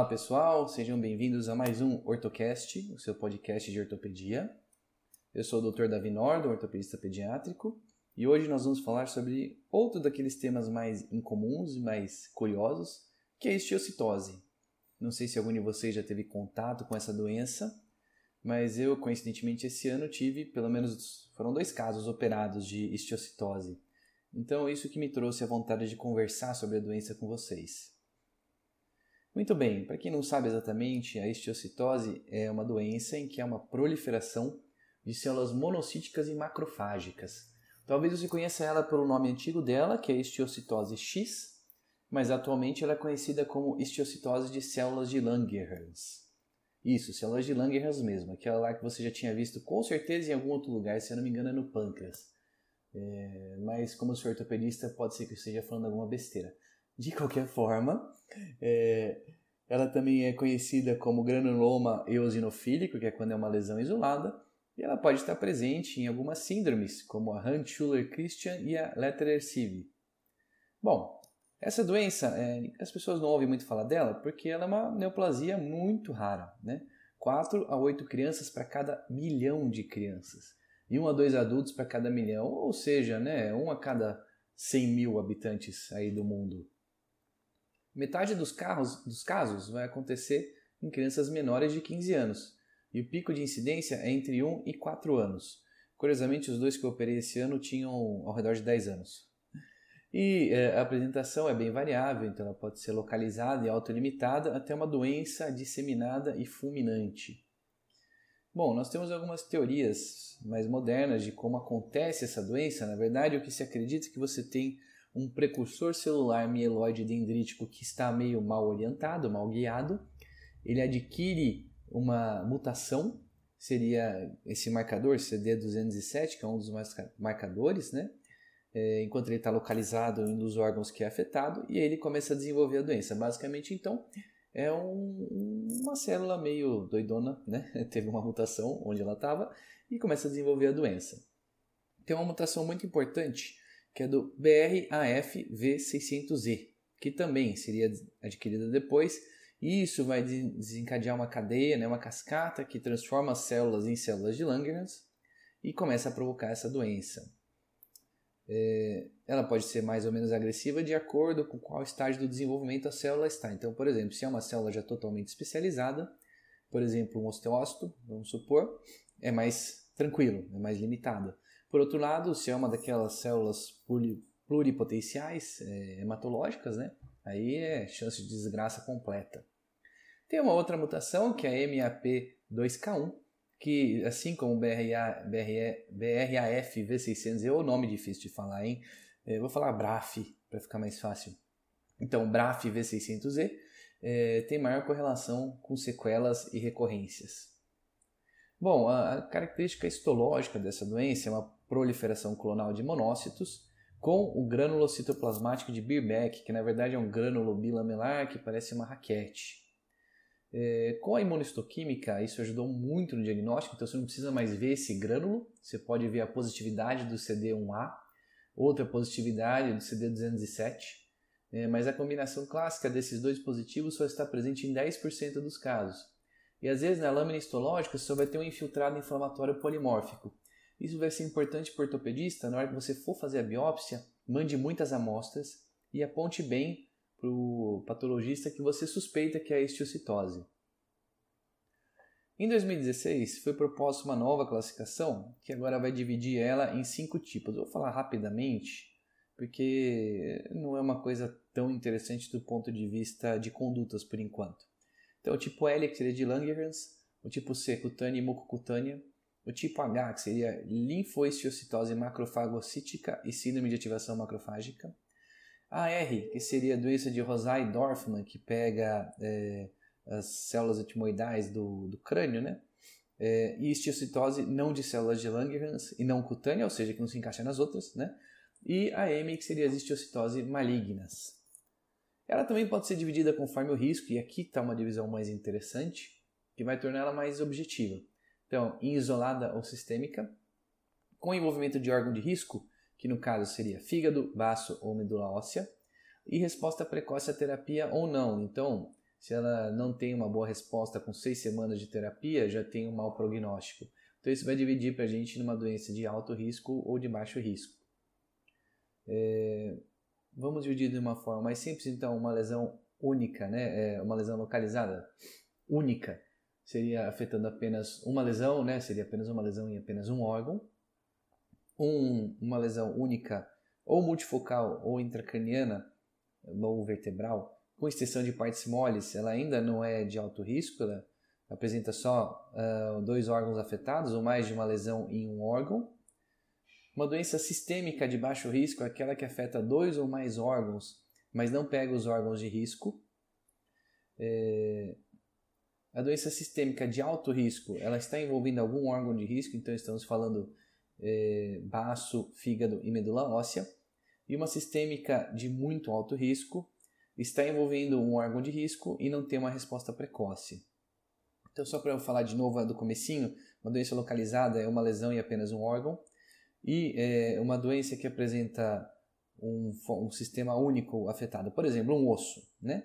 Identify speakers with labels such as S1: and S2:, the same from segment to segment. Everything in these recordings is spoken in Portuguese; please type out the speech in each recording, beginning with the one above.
S1: Olá pessoal, sejam bem-vindos a mais um Ortocast, o seu podcast de ortopedia. Eu sou o Dr. Davi Nordo, ortopedista pediátrico, e hoje nós vamos falar sobre outro daqueles temas mais incomuns e mais curiosos, que é a estiocitose. Não sei se algum de vocês já teve contato com essa doença, mas eu, coincidentemente, esse ano tive, pelo menos, foram dois casos operados de estiocitose. Então, isso que me trouxe a vontade de conversar sobre a doença com vocês. Muito bem, para quem não sabe exatamente, a estiocitose é uma doença em que há uma proliferação de células monocíticas e macrofágicas. Talvez você conheça ela pelo nome antigo dela, que é estiocitose X, mas atualmente ela é conhecida como estiocitose de células de Langerhans. Isso, células de Langerhans mesmo, aquela lá que você já tinha visto com certeza em algum outro lugar, se eu não me engano é no pâncreas. É, mas como sou ortopedista, pode ser que eu esteja falando alguma besteira. De qualquer forma, é, ela também é conhecida como granuloma eosinofílico, que é quando é uma lesão isolada, e ela pode estar presente em algumas síndromes, como a Hunt-Schuller-Christian e a Letterer-Sieve. Bom, essa doença, é, as pessoas não ouvem muito falar dela porque ela é uma neoplasia muito rara, né? 4 a 8 crianças para cada milhão de crianças e 1 a 2 adultos para cada milhão, ou seja, né, 1 a cada 100 mil habitantes aí do mundo. Metade dos, carros, dos casos vai acontecer em crianças menores de 15 anos, e o pico de incidência é entre 1 e 4 anos. Curiosamente, os dois que eu operei esse ano tinham ao redor de 10 anos. E é, a apresentação é bem variável, então ela pode ser localizada e autolimitada até uma doença disseminada e fulminante. Bom, nós temos algumas teorias mais modernas de como acontece essa doença. Na verdade, o que se acredita é que você tem um precursor celular mieloide dendrítico que está meio mal orientado, mal guiado, ele adquire uma mutação, seria esse marcador CD207, que é um dos marcadores, né? É, enquanto ele está localizado em um dos órgãos que é afetado, e ele começa a desenvolver a doença. Basicamente, então, é um, uma célula meio doidona, né? Teve uma mutação onde ela estava e começa a desenvolver a doença. Tem uma mutação muito importante que é do BRAF-V600E, que também seria adquirida depois. E isso vai desencadear uma cadeia, né, uma cascata que transforma as células em células de Langerhans e começa a provocar essa doença. É, ela pode ser mais ou menos agressiva de acordo com qual estágio do desenvolvimento a célula está. Então, por exemplo, se é uma célula já totalmente especializada, por exemplo, um osteócito, vamos supor, é mais tranquilo, é mais limitada. Por outro lado, se é uma daquelas células pluripotenciais é, hematológicas, né? aí é chance de desgraça completa. Tem uma outra mutação, que é a MAP2K1, que assim como BRAF V600, é o nome difícil de falar, hein? Eu é, vou falar BRAF, para ficar mais fácil. Então, BRAF V600E é, tem maior correlação com sequelas e recorrências. Bom, a, a característica histológica dessa doença é uma proliferação clonal de monócitos com o grânulo citoplasmático de Birbeck, que na verdade é um grânulo bilamelar que parece uma raquete. É, com a imunistoquímica, isso ajudou muito no diagnóstico, então você não precisa mais ver esse grânulo, você pode ver a positividade do CD1A, outra positividade do CD207, é, mas a combinação clássica desses dois positivos só está presente em 10% dos casos. E às vezes na lâmina histológica você só vai ter um infiltrado inflamatório polimórfico, isso vai ser importante para o ortopedista na hora que você for fazer a biópsia, mande muitas amostras e aponte bem para o patologista que você suspeita que é a estiocitose. Em 2016, foi proposta uma nova classificação que agora vai dividir ela em cinco tipos. Vou falar rapidamente, porque não é uma coisa tão interessante do ponto de vista de condutas por enquanto. Então, o tipo L, que seria de Langerhans, o tipo C, cutânea e mucocutânea, o tipo H, que seria linfoestiocitose macrofagocítica e síndrome de ativação macrofágica. A R, que seria a doença de Rosai-Dorfman, que pega é, as células etimoidais do, do crânio, né? É, e estiocitose não de células de Langerhans e não cutânea, ou seja, que não se encaixa nas outras, né? E a M, que seria as estiocitose malignas. Ela também pode ser dividida conforme o risco, e aqui está uma divisão mais interessante, que vai torná-la mais objetiva. Então, isolada ou sistêmica, com envolvimento de órgão de risco, que no caso seria fígado, baço ou medula óssea, e resposta precoce à terapia ou não. Então, se ela não tem uma boa resposta com seis semanas de terapia, já tem um mau prognóstico. Então isso vai dividir para a gente numa doença de alto risco ou de baixo risco. É, vamos dividir de uma forma mais simples, então, uma lesão única, né? É uma lesão localizada única seria afetando apenas uma lesão, né? Seria apenas uma lesão em apenas um órgão. Um, uma lesão única ou multifocal ou intracraniana ou vertebral com extensão de partes moles, ela ainda não é de alto risco, ela apresenta só uh, dois órgãos afetados ou mais de uma lesão em um órgão. Uma doença sistêmica de baixo risco é aquela que afeta dois ou mais órgãos, mas não pega os órgãos de risco. É... A doença sistêmica de alto risco, ela está envolvendo algum órgão de risco, então estamos falando é, baço, fígado e medula óssea. E uma sistêmica de muito alto risco está envolvendo um órgão de risco e não tem uma resposta precoce. Então, só para eu falar de novo do comecinho, uma doença localizada é uma lesão em apenas um órgão e é uma doença que apresenta um, um sistema único afetado, por exemplo, um osso, né?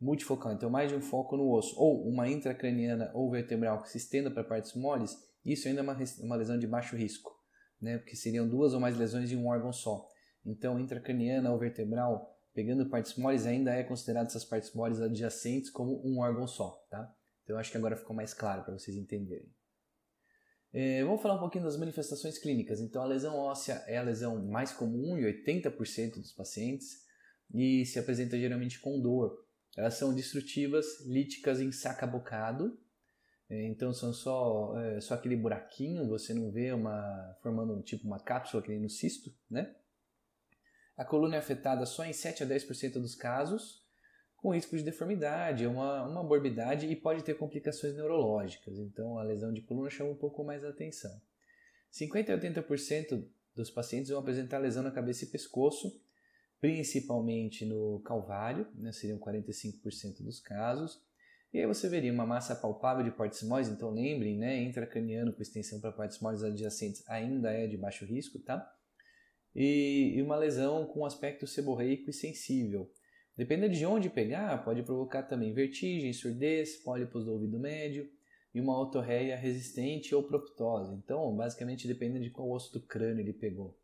S1: Multifocal, então mais de um foco no osso, ou uma intracraniana ou vertebral que se estenda para partes moles, isso ainda é uma, uma lesão de baixo risco, né? porque seriam duas ou mais lesões em um órgão só. Então, intracraniana ou vertebral, pegando partes moles, ainda é considerado essas partes moles adjacentes como um órgão só. Tá? Então, acho que agora ficou mais claro para vocês entenderem. É, vamos falar um pouquinho das manifestações clínicas. Então, a lesão óssea é a lesão mais comum em 80% dos pacientes e se apresenta geralmente com dor. Elas são destrutivas, líticas em saca-bocado, é, então são só, é, só aquele buraquinho, você não vê uma formando tipo uma cápsula que nem no cisto, né? A coluna é afetada só em 7 a 10% dos casos, com risco de deformidade, uma, uma morbidade e pode ter complicações neurológicas. Então a lesão de coluna chama um pouco mais a atenção. 50 a 80% dos pacientes vão apresentar lesão na cabeça e pescoço, principalmente no calvário, né, seriam 45% dos casos. E aí você veria uma massa palpável de partes moles, então lembrem, né, intracraniano com extensão para partes moles adjacentes ainda é de baixo risco, tá? E, e uma lesão com aspecto seborreico e sensível. Dependendo de onde pegar, pode provocar também vertigem, surdez, pólipos do ouvido médio e uma otorreia resistente ou proptose. Então, basicamente, depende de qual osso do crânio ele pegou.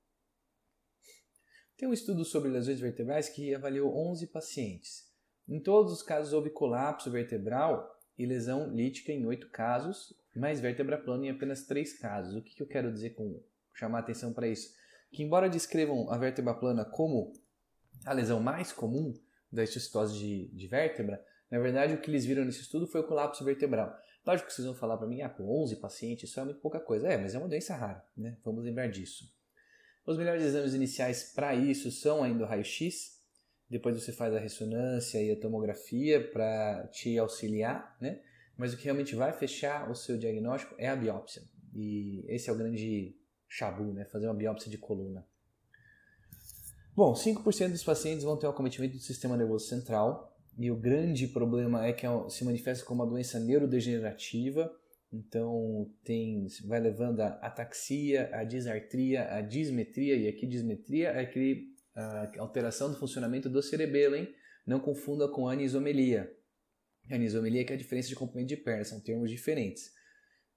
S1: Tem um estudo sobre lesões vertebrais que avaliou 11 pacientes. Em todos os casos houve colapso vertebral e lesão lítica em 8 casos, mais vértebra plana em apenas 3 casos. O que eu quero dizer com chamar atenção para isso? Que embora descrevam a vértebra plana como a lesão mais comum, da histocitose de, de vértebra, na verdade o que eles viram nesse estudo foi o colapso vertebral. Lógico que vocês vão falar para mim, ah, com 11 pacientes isso é muito pouca coisa. É, mas é uma doença rara, né? Vamos lembrar disso. Os melhores exames iniciais para isso são ainda o raio-x, depois você faz a ressonância e a tomografia para te auxiliar, né? Mas o que realmente vai fechar o seu diagnóstico é a biópsia. E esse é o grande chabu, né? Fazer uma biópsia de coluna. Bom, 5% dos pacientes vão ter um acometimento do sistema nervoso central, e o grande problema é que se manifesta como uma doença neurodegenerativa, então tem, vai levando a ataxia, a disartria, a dismetria, e aqui dismetria é aquele, a alteração do funcionamento do cerebelo, hein? Não confunda com anisomelia. Anisomelia que é a diferença de comprimento de perna, são termos diferentes.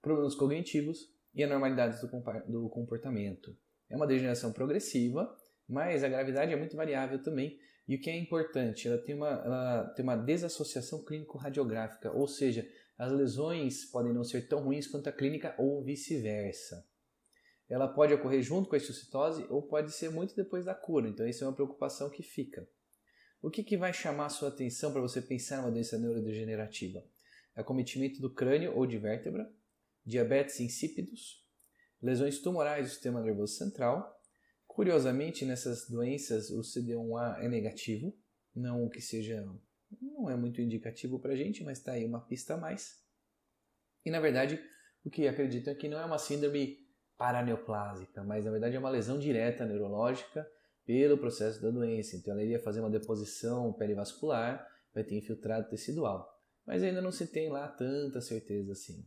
S1: Problemas cognitivos e anormalidades do, do comportamento. É uma degeneração progressiva, mas a gravidade é muito variável também. E o que é importante, ela tem uma, ela tem uma desassociação clínico-radiográfica, ou seja, as lesões podem não ser tão ruins quanto a clínica ou vice-versa. Ela pode ocorrer junto com a histocitose ou pode ser muito depois da cura, então isso é uma preocupação que fica. O que, que vai chamar a sua atenção para você pensar numa doença neurodegenerativa? Acometimento do crânio ou de vértebra, diabetes insípidos, lesões tumorais do sistema nervoso central, Curiosamente, nessas doenças, o CD1A é negativo, não que seja, não é muito indicativo para a gente, mas está aí uma pista a mais. E na verdade, o que acreditam é que não é uma síndrome paraneoplásica, mas na verdade é uma lesão direta neurológica pelo processo da doença. Então ela iria fazer uma deposição perivascular, vai ter infiltrado tecidual. Mas ainda não se tem lá tanta certeza assim.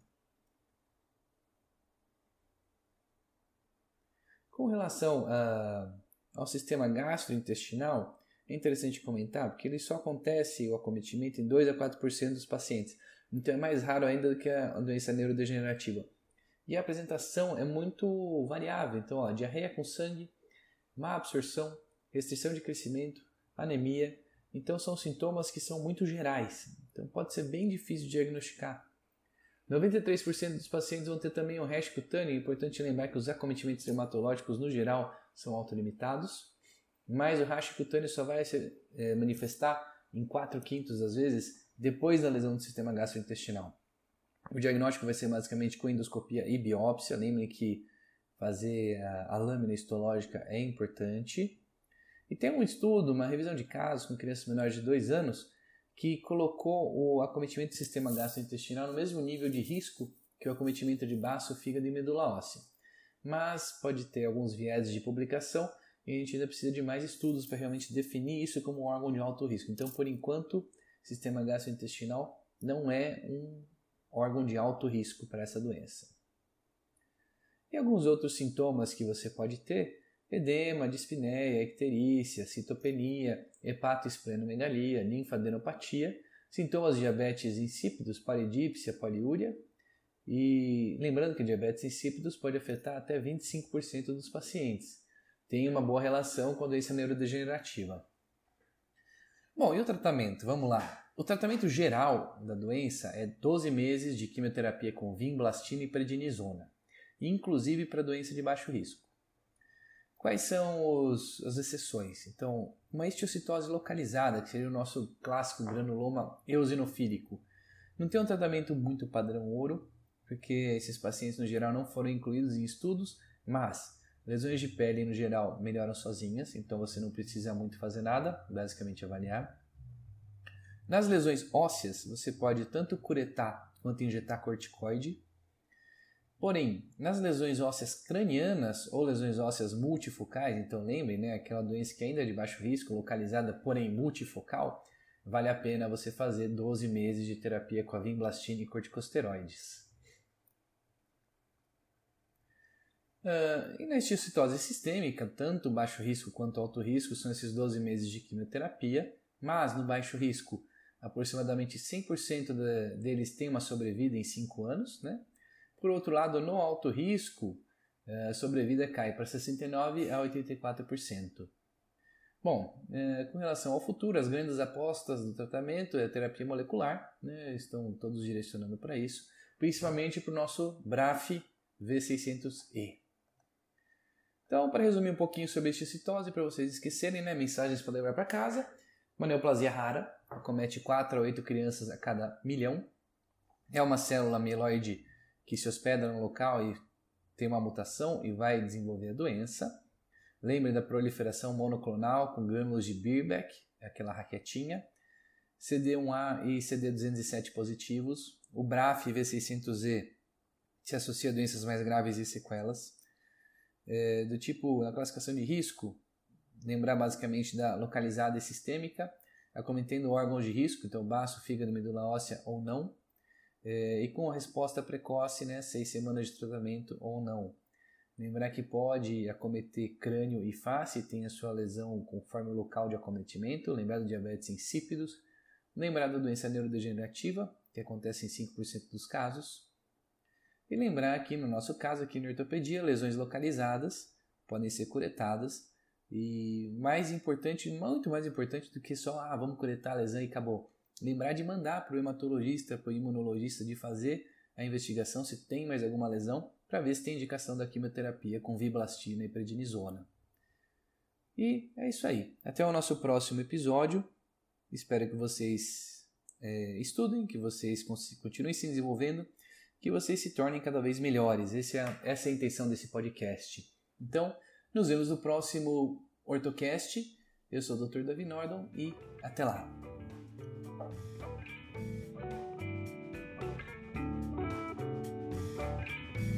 S1: Com relação a, ao sistema gastrointestinal, é interessante comentar porque ele só acontece o acometimento em 2 a 4% dos pacientes. Então é mais raro ainda do que a doença neurodegenerativa. E a apresentação é muito variável. Então, ó, diarreia com sangue, má absorção, restrição de crescimento, anemia. Então são sintomas que são muito gerais. Então pode ser bem difícil de diagnosticar. 93% dos pacientes vão ter também o rash cutâneo. É importante lembrar que os acometimentos dermatológicos no geral são autolimitados, mas o rash cutâneo só vai se é, manifestar em 4 quintos das vezes depois da lesão do sistema gastrointestinal. O diagnóstico vai ser basicamente com endoscopia e biópsia. Lembrem que fazer a, a lâmina histológica é importante. E tem um estudo, uma revisão de casos com crianças menores de 2 anos, que colocou o acometimento do sistema gastrointestinal no mesmo nível de risco que o acometimento de baço, fígado e medula óssea. Mas pode ter alguns viés de publicação e a gente ainda precisa de mais estudos para realmente definir isso como um órgão de alto risco. Então, por enquanto, sistema gastrointestinal não é um órgão de alto risco para essa doença. E alguns outros sintomas que você pode ter edema, dispneia, icterícia, citopenia, hepatoesplenomegalia, linfadenopatia, sintomas de diabetes insípidos, paridípsia, poliúria. E lembrando que diabetes insípidos pode afetar até 25% dos pacientes. Tem uma boa relação com a doença neurodegenerativa. Bom, e o tratamento? Vamos lá. O tratamento geral da doença é 12 meses de quimioterapia com vinblastina e prednisona, inclusive para doença de baixo risco. Quais são os, as exceções? Então, uma estiocitose localizada, que seria o nosso clássico granuloma eosinofílico, não tem um tratamento muito padrão ouro, porque esses pacientes no geral não foram incluídos em estudos, mas lesões de pele no geral melhoram sozinhas, então você não precisa muito fazer nada, basicamente avaliar. Nas lesões ósseas, você pode tanto curetar quanto injetar corticoide, Porém, nas lesões ósseas cranianas ou lesões ósseas multifocais, então lembrem, né, aquela doença que ainda é de baixo risco, localizada, porém multifocal, vale a pena você fazer 12 meses de terapia com a vimblastina e corticosteroides. Uh, e na esticitose sistêmica, tanto baixo risco quanto alto risco são esses 12 meses de quimioterapia, mas no baixo risco, aproximadamente 100% de, deles têm uma sobrevida em 5 anos, né? Por outro lado, no alto risco, a eh, sobrevida cai para 69% a 84%. Bom, eh, com relação ao futuro, as grandes apostas do tratamento é a terapia molecular, né, estão todos direcionando para isso, principalmente para o nosso BRAF V600E. Então, para resumir um pouquinho sobre a citose, para vocês esquecerem, né, mensagens para levar para casa, uma neoplasia rara, acomete 4 a 8 crianças a cada milhão, é uma célula mieloide que se hospeda no local e tem uma mutação e vai desenvolver a doença. Lembre da proliferação monoclonal com grânulos de Birbeck, aquela raquetinha. CD1A e CD207 positivos. O BRAF V600E se associa a doenças mais graves e sequelas. É, do tipo, na classificação de risco, lembrar basicamente da localizada e sistêmica, acometendo órgãos de risco, então baço, fígado, medula óssea ou não é, e com a resposta precoce, né, seis semanas de tratamento ou não. Lembrar que pode acometer crânio e face, tem a sua lesão conforme o local de acometimento. Lembrar do diabetes insípidos. Lembrar da doença neurodegenerativa, que acontece em 5% dos casos. E lembrar que no nosso caso aqui na ortopedia, lesões localizadas podem ser curetadas. E mais importante, muito mais importante do que só, ah, vamos curetar a lesão e acabou lembrar de mandar para o hematologista, para o imunologista, de fazer a investigação se tem mais alguma lesão, para ver se tem indicação da quimioterapia com viblastina e prednisona. E é isso aí. Até o nosso próximo episódio. Espero que vocês é, estudem, que vocês continuem se desenvolvendo, que vocês se tornem cada vez melhores. Essa é, a, essa é a intenção desse podcast. Então, nos vemos no próximo OrtoCast. Eu sou o Dr. Davi Nordon e até lá!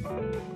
S1: thank